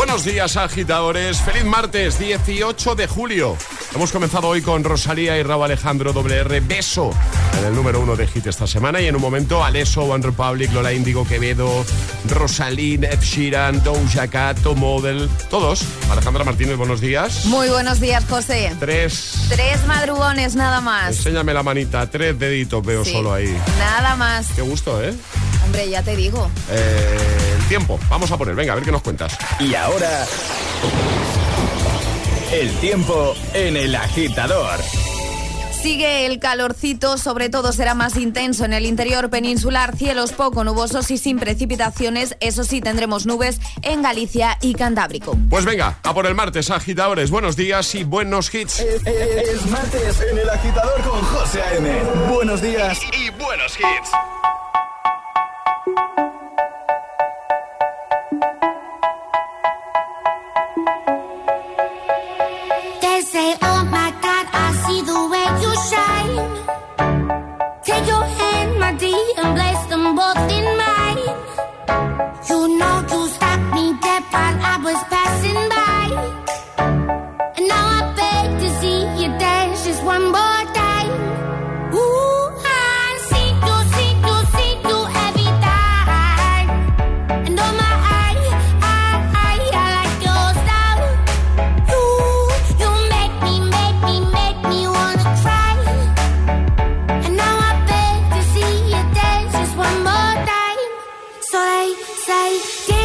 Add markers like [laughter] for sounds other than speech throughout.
Buenos días, agitadores. Feliz martes, 18 de julio. Hemos comenzado hoy con Rosalía y Raúl Alejandro WR Beso en el número uno de hit esta semana. Y en un momento, Aleso, One Republic, Lola Indigo Quevedo, Rosalín, Ed Sheeran, Doja Cat, Model. Todos. Alejandra Martínez, buenos días. Muy buenos días, José. Tres. Tres madrugones nada más. Enséñame la manita. Tres deditos veo solo ahí. Nada más. Qué gusto, ¿eh? Hombre, ya te digo. Eh, el tiempo. Vamos a poner. Venga, a ver qué nos cuentas. Y ahora... El tiempo en el agitador. Sigue el calorcito, sobre todo será más intenso en el interior peninsular, cielos poco nubosos y sin precipitaciones, eso sí tendremos nubes en Galicia y Cantábrico. Pues venga, a por el martes, agitadores, buenos días y buenos hits. Es, martes en el agitador con José A.M. Buenos días y buenos hits. Buenos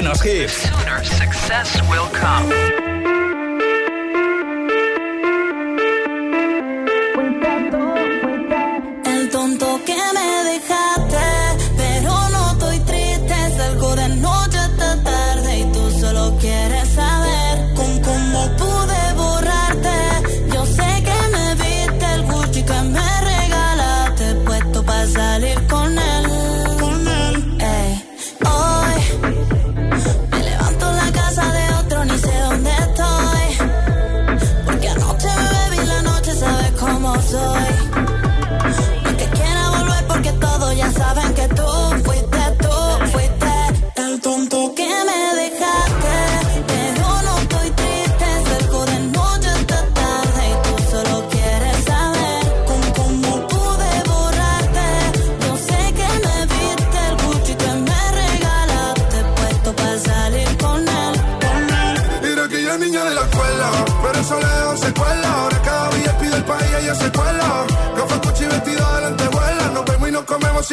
buenos hits. The sooner success will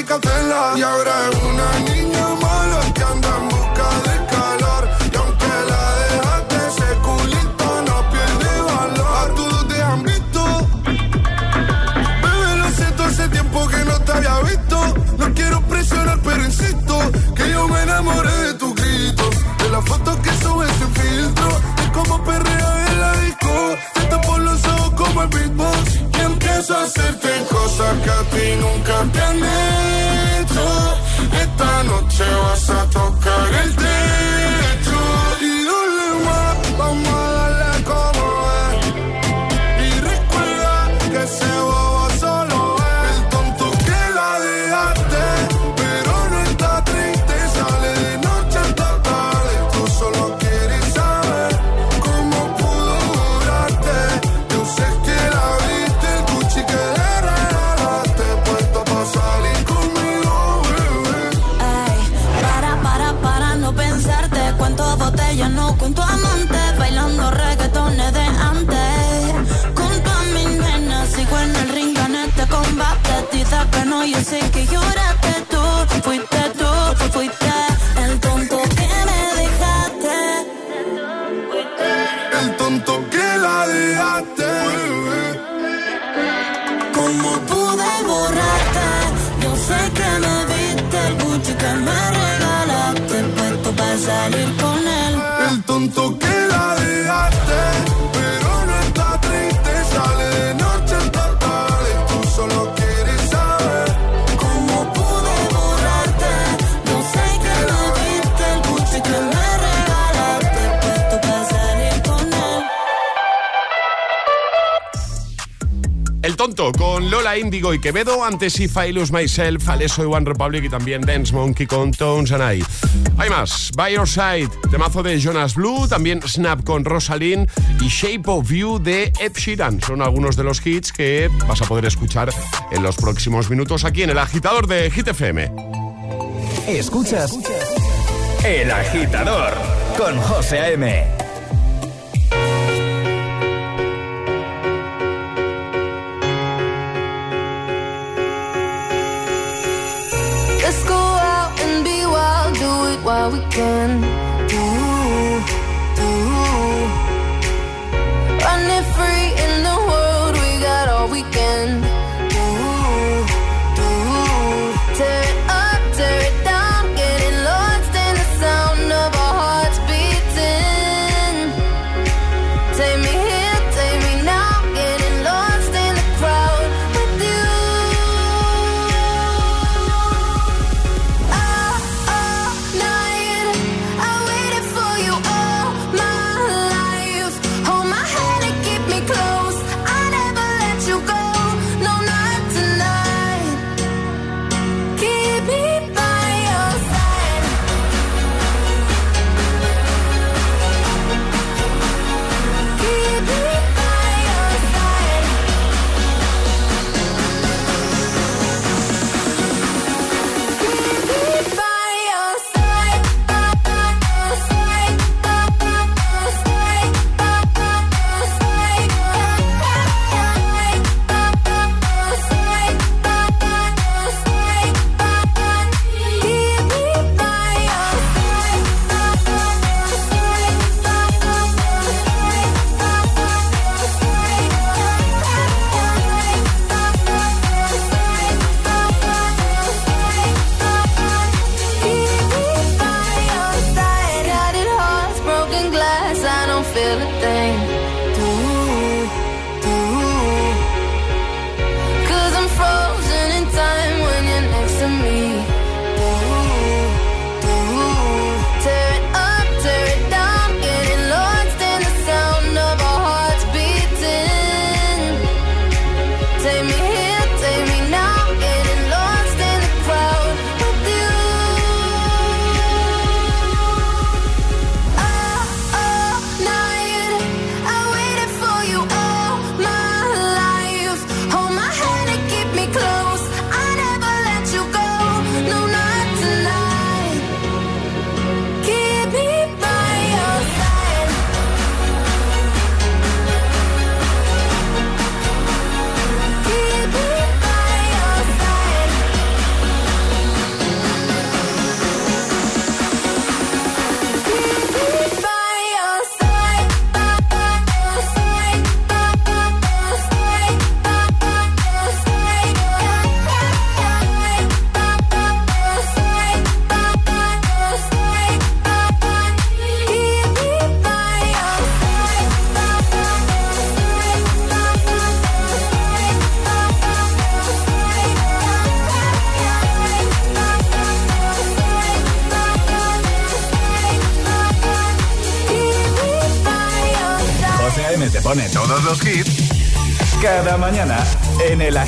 cautela y ahora es una niña. ti nunca te han hecho. Esta noche hacen que llorar. Lola Índigo y Quevedo, antes If I Lose Myself, Alesso y One Republic y también Dance Monkey con Tones and I. Hay más, By Your Side, temazo de Jonas Blue, también Snap con Rosalind y Shape of View de Ed Sheeran. Son algunos de los hits que vas a poder escuchar en los próximos minutos aquí en El Agitador de Hit FM. Escuchas El Agitador con José A.M. we can.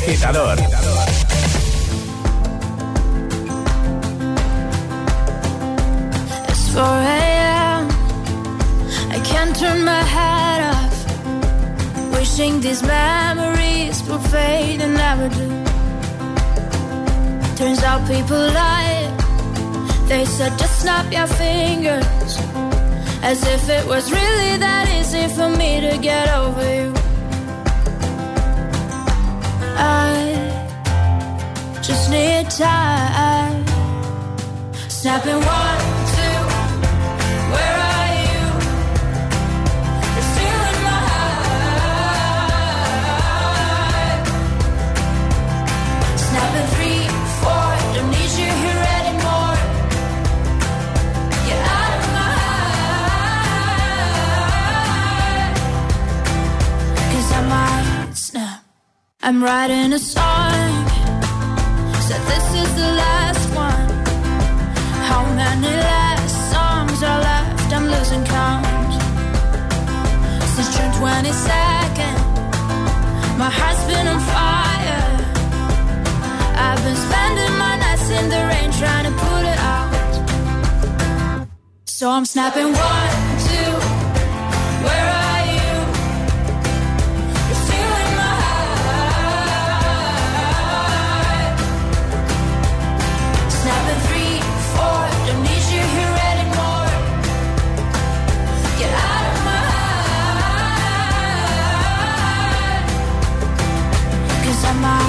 Agitador. I'm writing a song. Said this is the last one. How many last songs are left? I'm losing count. Since June 22nd, my heart's been on fire. Been spending my nights in the rain trying to put it out. So I'm snapping one, two, where are you? You're still in my heart. Snapping three, four, don't need you here anymore. Get out of my heart. Cause I might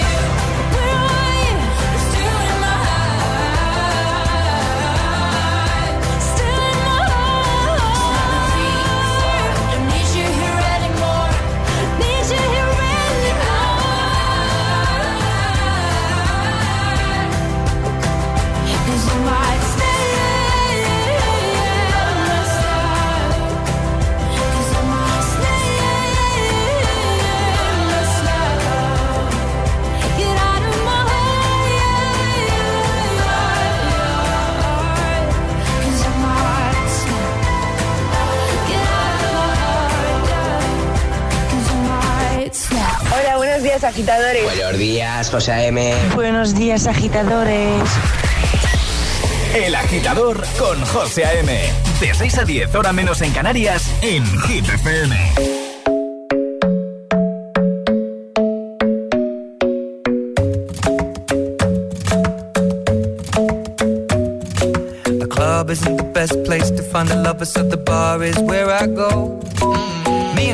Agitadores. Buenos días, José A.M. Buenos días agitadores. El Agitador con José A.M. De 6 a 10, hora menos en Canarias, en Hit FM. The club isn't the best place to find the lovers, so the bar is where I go.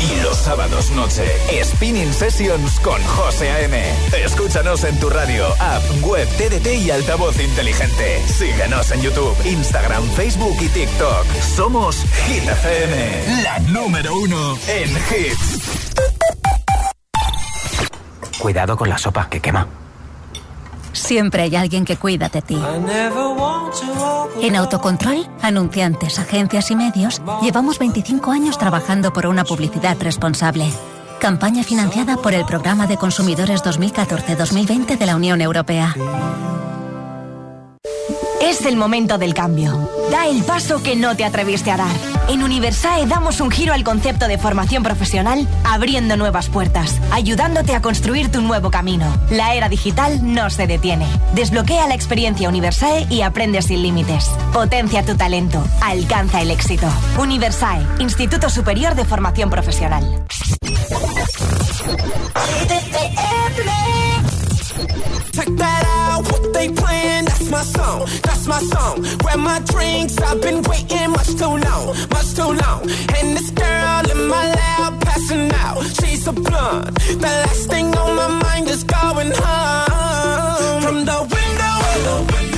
Y los sábados noche, Spinning Sessions con José A.M. Escúchanos en tu radio, app, web, TDT y altavoz inteligente. Síguenos en YouTube, Instagram, Facebook y TikTok. Somos Hit FM, la número uno en hits. Cuidado con la sopa que quema. Siempre hay alguien que cuida de ti. En Autocontrol, anunciantes, agencias y medios, llevamos 25 años trabajando por una publicidad responsable. Campaña financiada por el Programa de Consumidores 2014-2020 de la Unión Europea. Es el momento del cambio. Da el paso que no te atreviste a dar. En Universae damos un giro al concepto de formación profesional, abriendo nuevas puertas, ayudándote a construir tu nuevo camino. La era digital no se detiene. Desbloquea la experiencia Universae y aprende sin límites. Potencia tu talento. Alcanza el éxito. Universae, Instituto Superior de Formación Profesional. That's my song, that's my song. Grab my drinks, I've been waiting much too long, much too long. And this girl in my lap passing out, she's a blunt. The last thing on my mind is going home. From the window, to the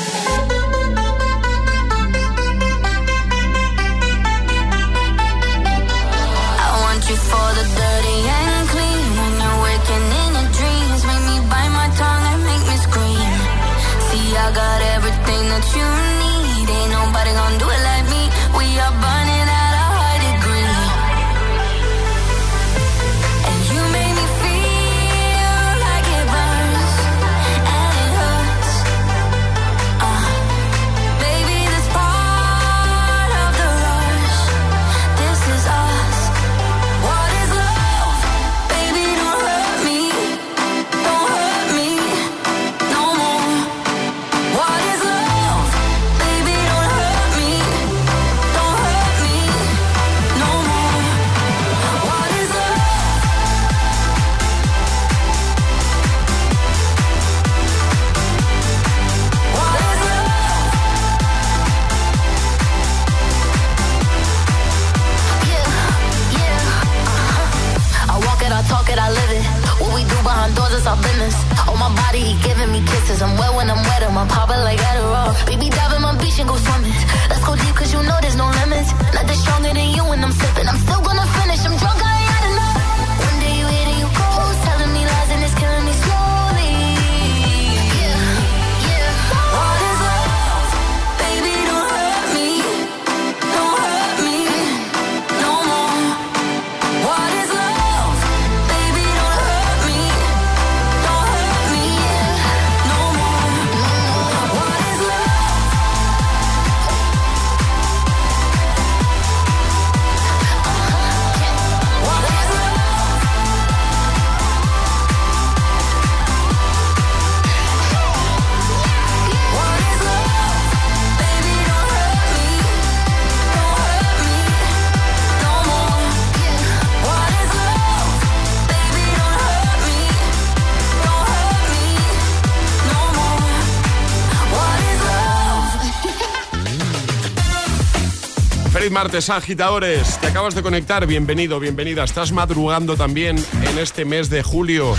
martes, agitadores. Te acabas de conectar. Bienvenido, bienvenida. Estás madrugando también en este mes de julio.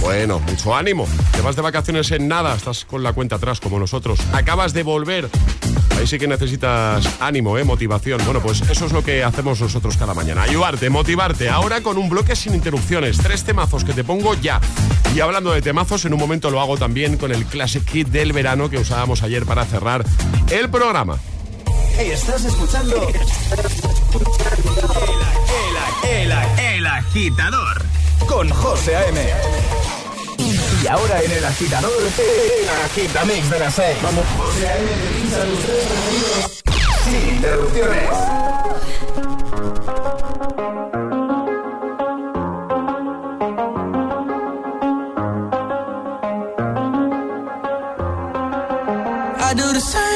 Bueno, mucho ánimo. Te vas de vacaciones en nada. Estás con la cuenta atrás como nosotros. Acabas de volver. Ahí sí que necesitas ánimo, ¿eh? motivación. Bueno, pues eso es lo que hacemos nosotros cada mañana. Ayudarte, motivarte. Ahora con un bloque sin interrupciones. Tres temazos que te pongo ya. Y hablando de temazos, en un momento lo hago también con el Classic Kit del verano que usábamos ayer para cerrar el programa. Estás escuchando [laughs] el, el, el, el agitador con José A.M. Y ahora en el agitador, el agitamix de las seis. Vamos, José A.M. te tus tres preferidos sin interrupciones. I do the same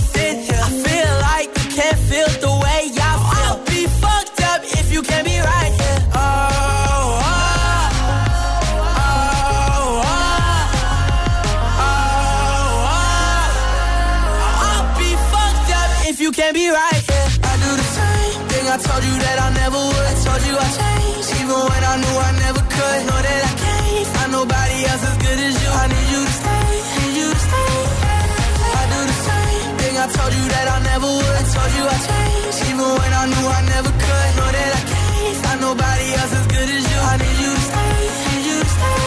told you that I never would. I told you I changed, even when I knew I never could. Know that I can't find nobody else as good as you. I need you to stay, need you to stay.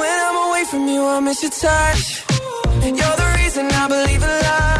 When I'm away from you, I miss your touch. You're the reason I believe in love.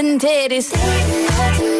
and titties.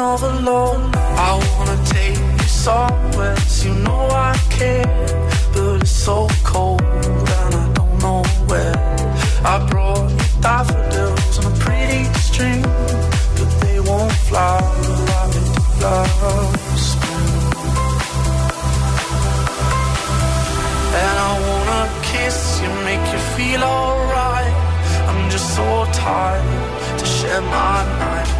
overload. I wanna take you somewhere, so you know I care. But it's so cold and I don't know where. I brought you daffodils on a pretty string, but they won't fly. I've been. And I wanna kiss you, make you feel alright. I'm just so tired to share my night.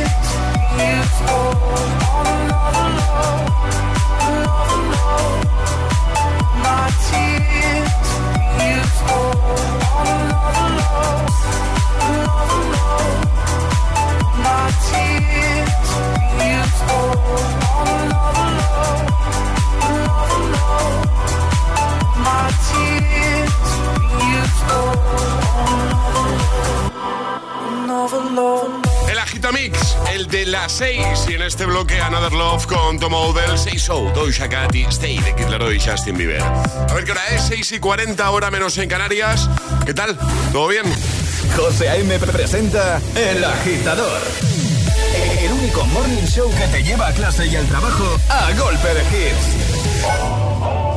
fondo. El Agitamix, el de las 6. Y en este bloque, Another Love con Tom Odell, 6 Show, Doja Cat y Stay de Kid Laroi y Justin Bieber. A ver qué hora es, 6 y 40, hora menos en Canarias. ¿Qué tal? ¿Todo bien? José A.M. presenta El Agitador. El único morning show que te lleva a clase y al trabajo a golpe de hits.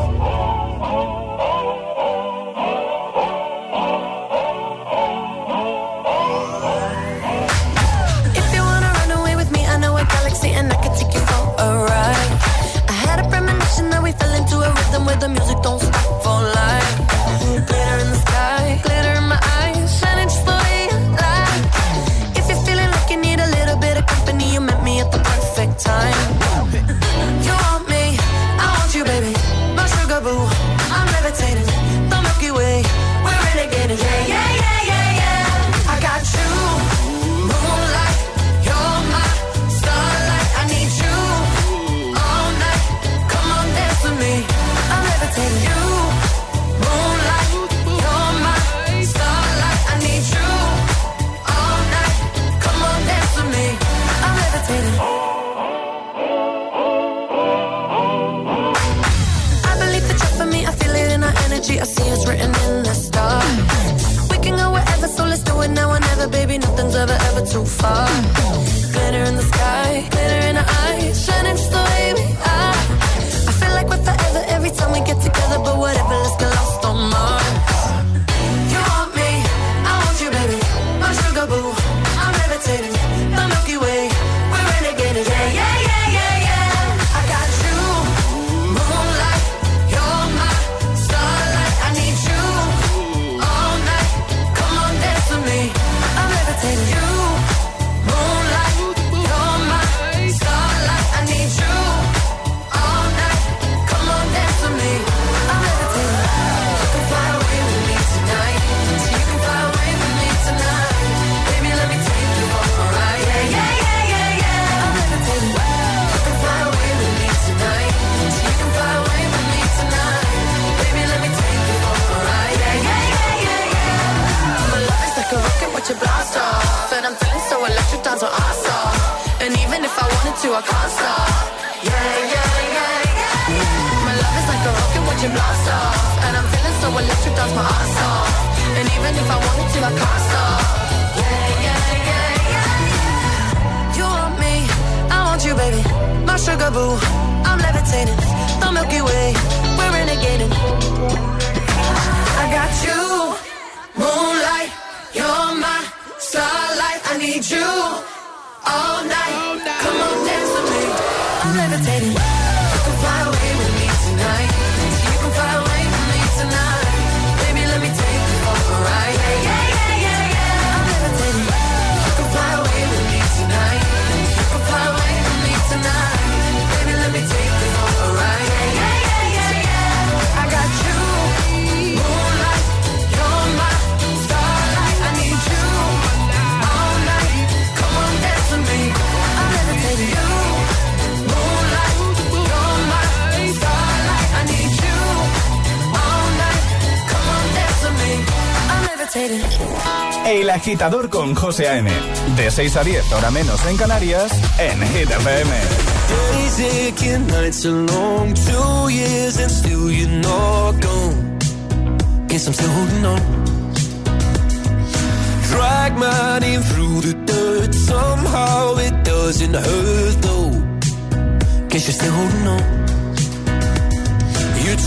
fell into a rhythm where the music don't stop for life. so far. El agitador con José A.M. De 6 a 10, hora menos en Canarias, en Hit FM. Days aching, nights are long, two years and still you're not gone. Guess I'm still holding on. Drag my name through the dirt, somehow it doesn't hurt though. Guess you're still holding on.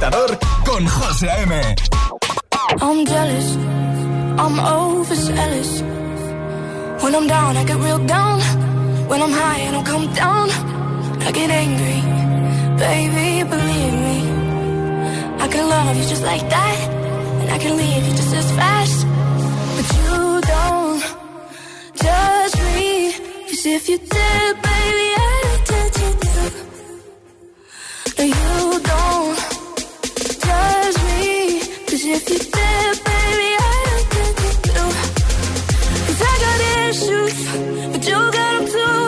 Con José A.M. I'm jealous, I'm overzealous. When I'm down, I get real down. When I'm high, I don't come down. I get angry, baby, believe me. I can love you just like that, and I can leave you just as fast. But you don't judge me, cause if you did, baby, I'd judge you. No, you don't if you did, baby, I'd judge you too. Cause I got issues, but you got them too.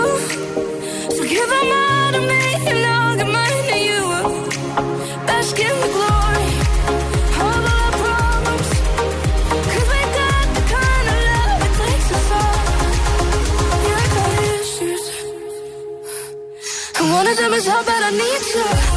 So all to me, and I'll give mine to you. Bask in the glory of our problems. We got the kind of love it takes us all. Yeah, I got issues. And one of them is how bad I need you.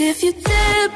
If you did,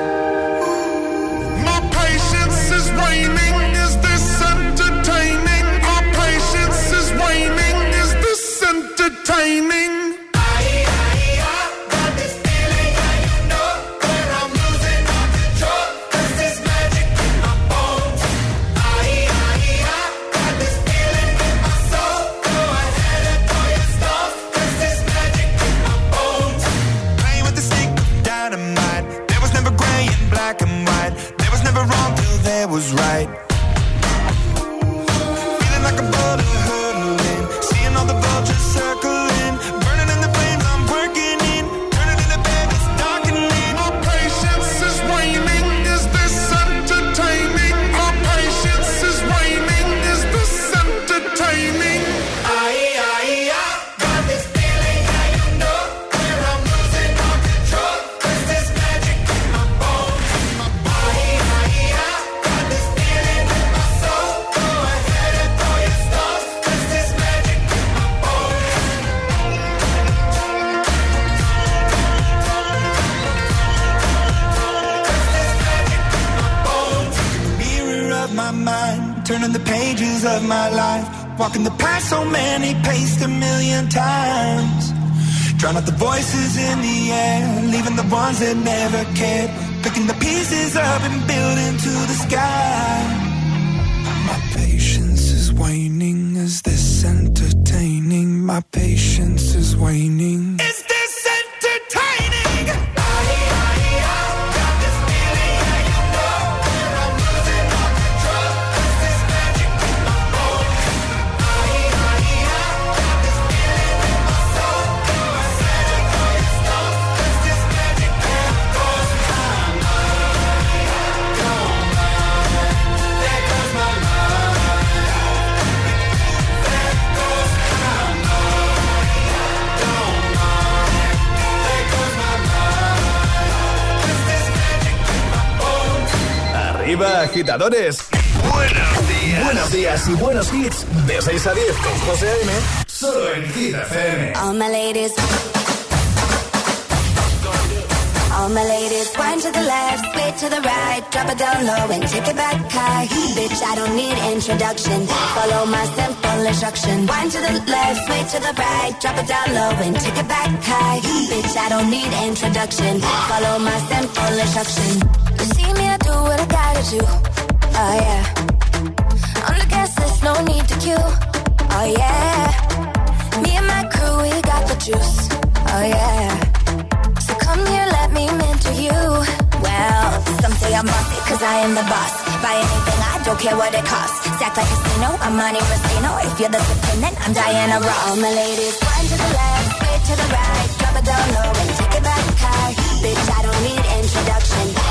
Agitadores. Buenos días. Buenos días y buenos hits. De 6 a 10 con José A.M. Solo en Hit FM. All my ladies. All my ladies, wind to the left, sway to the right, drop it down low and take it back high. Bitch, I don't need introduction. Follow my simple instruction. Wind to the left, sway to the right, drop it down low and take it back high. Bitch, I don't need introduction. Follow my simple instruction. You see me, I do what I gotta do. Oh yeah. On the gas list, no need to queue. Oh yeah. Me and my crew, we got the juice. Oh yeah. So come here, let me mentor you. Well, some say I'm bossy, cause I am the boss. Buy anything, I don't care what it costs. Stack like a casino, I'm Monte Rustino. If you're the then I'm Diana Ross. My ladies, one to the left, way to the right. Drop it down low and take it back high. Bitch, I don't need introduction.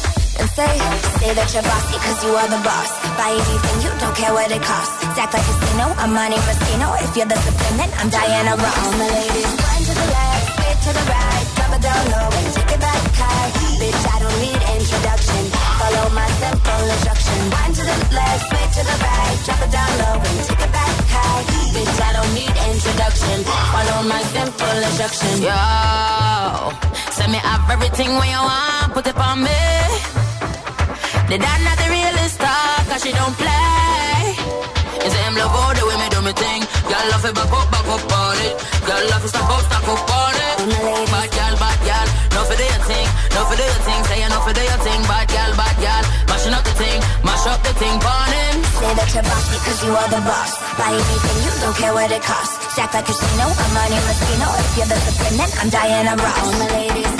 say, say that you're bossy cause you are the boss. Buy anything, you don't care what it costs. Act like a casino, I'm Monte Rustino. If you're the supreme, then I'm Diana Ross. All my ladies, one to the left, way to the right. Drop it down low and take it back high. Bitch, I don't need introduction. Follow my simple instruction. One to the left, way to the right. Drop it down low and take it back high. Bitch, I don't need introduction. Follow my simple instruction. Yo, send me have everything when you want, put it on me. The dad not the realest star, cause she don't play. It's him love all the way me do me thing. Girl love it back up, back up on it. Girl love it stop up, stop up on it. Bad girl, bad girl, no for do your thing, no for do your thing. Say no for do your thing, bad girl, bad girl. Mashing up the thing, mash up the thing, burn him. Say that you're bossy cause you are the boss. Buy anything, you don't care what it costs. Stack like a casino, I'm Monte Rustino. If you're the supreme, then I'm Diana Ross. All my ladies,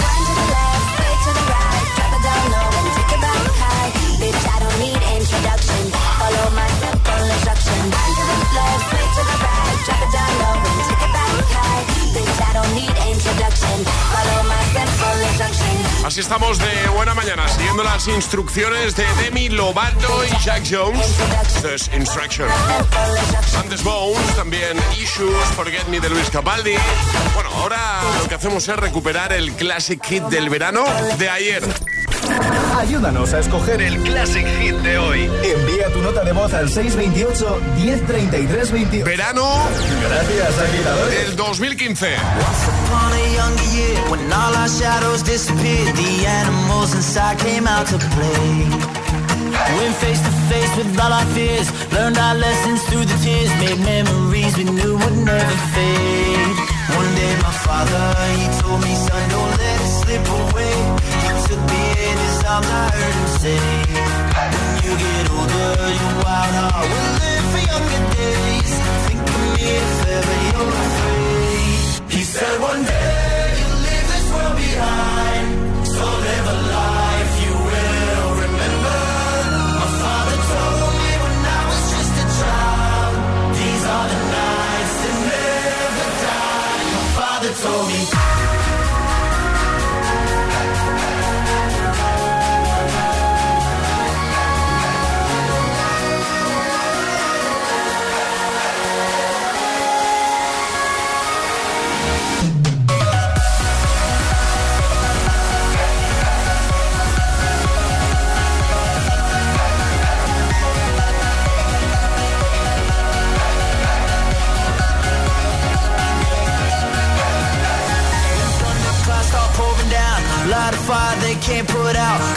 Así estamos de buena mañana, siguiendo las instrucciones de Demi Lovato y Jack Jones. This instruction. Antes Bones, también Issues, Forget Me de Luis Capaldi. Bueno, ahora lo que hacemos es recuperar el Classic Hit del verano de ayer. Ayúdanos a escoger el Classic Hit de hoy. Envía tu nota de voz al 628 1033 28. Verano. Gracias, agitadores. Del 2015. upon a younger year when all our shadows disappeared the animals inside came out to play went face to face with all our fears learned our lessons through the tears made memories we knew would never fade one day my father he told me son don't let it slip away took me in i heard him say when you get older wild heart will live for younger days think of me if ever you're afraid he said one day you'll leave this world behind. So live a life you will remember. My father told me when I was just a child. These are the nights that never die. My father told me.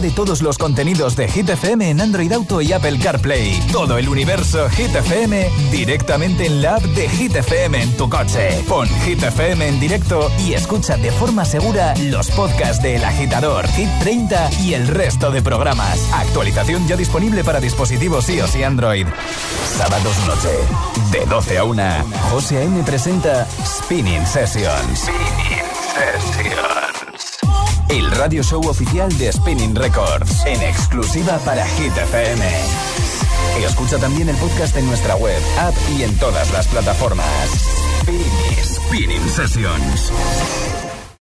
De todos los contenidos de Hit FM en Android Auto y Apple CarPlay. Todo el universo Hit FM directamente en la app de Hit FM en tu coche. Pon Hit FM en directo y escucha de forma segura los podcasts de El Agitador, Hit 30 y el resto de programas. Actualización ya disponible para dispositivos iOS y Android. Sábados noche, de 12 a 1, José A.M. presenta Spinning Sessions. Spinning Sessions. El radio show oficial de Spinning Records, en exclusiva para Hit FM. Escucha también el podcast en nuestra web, app y en todas las plataformas. Spinning, Spinning Sessions.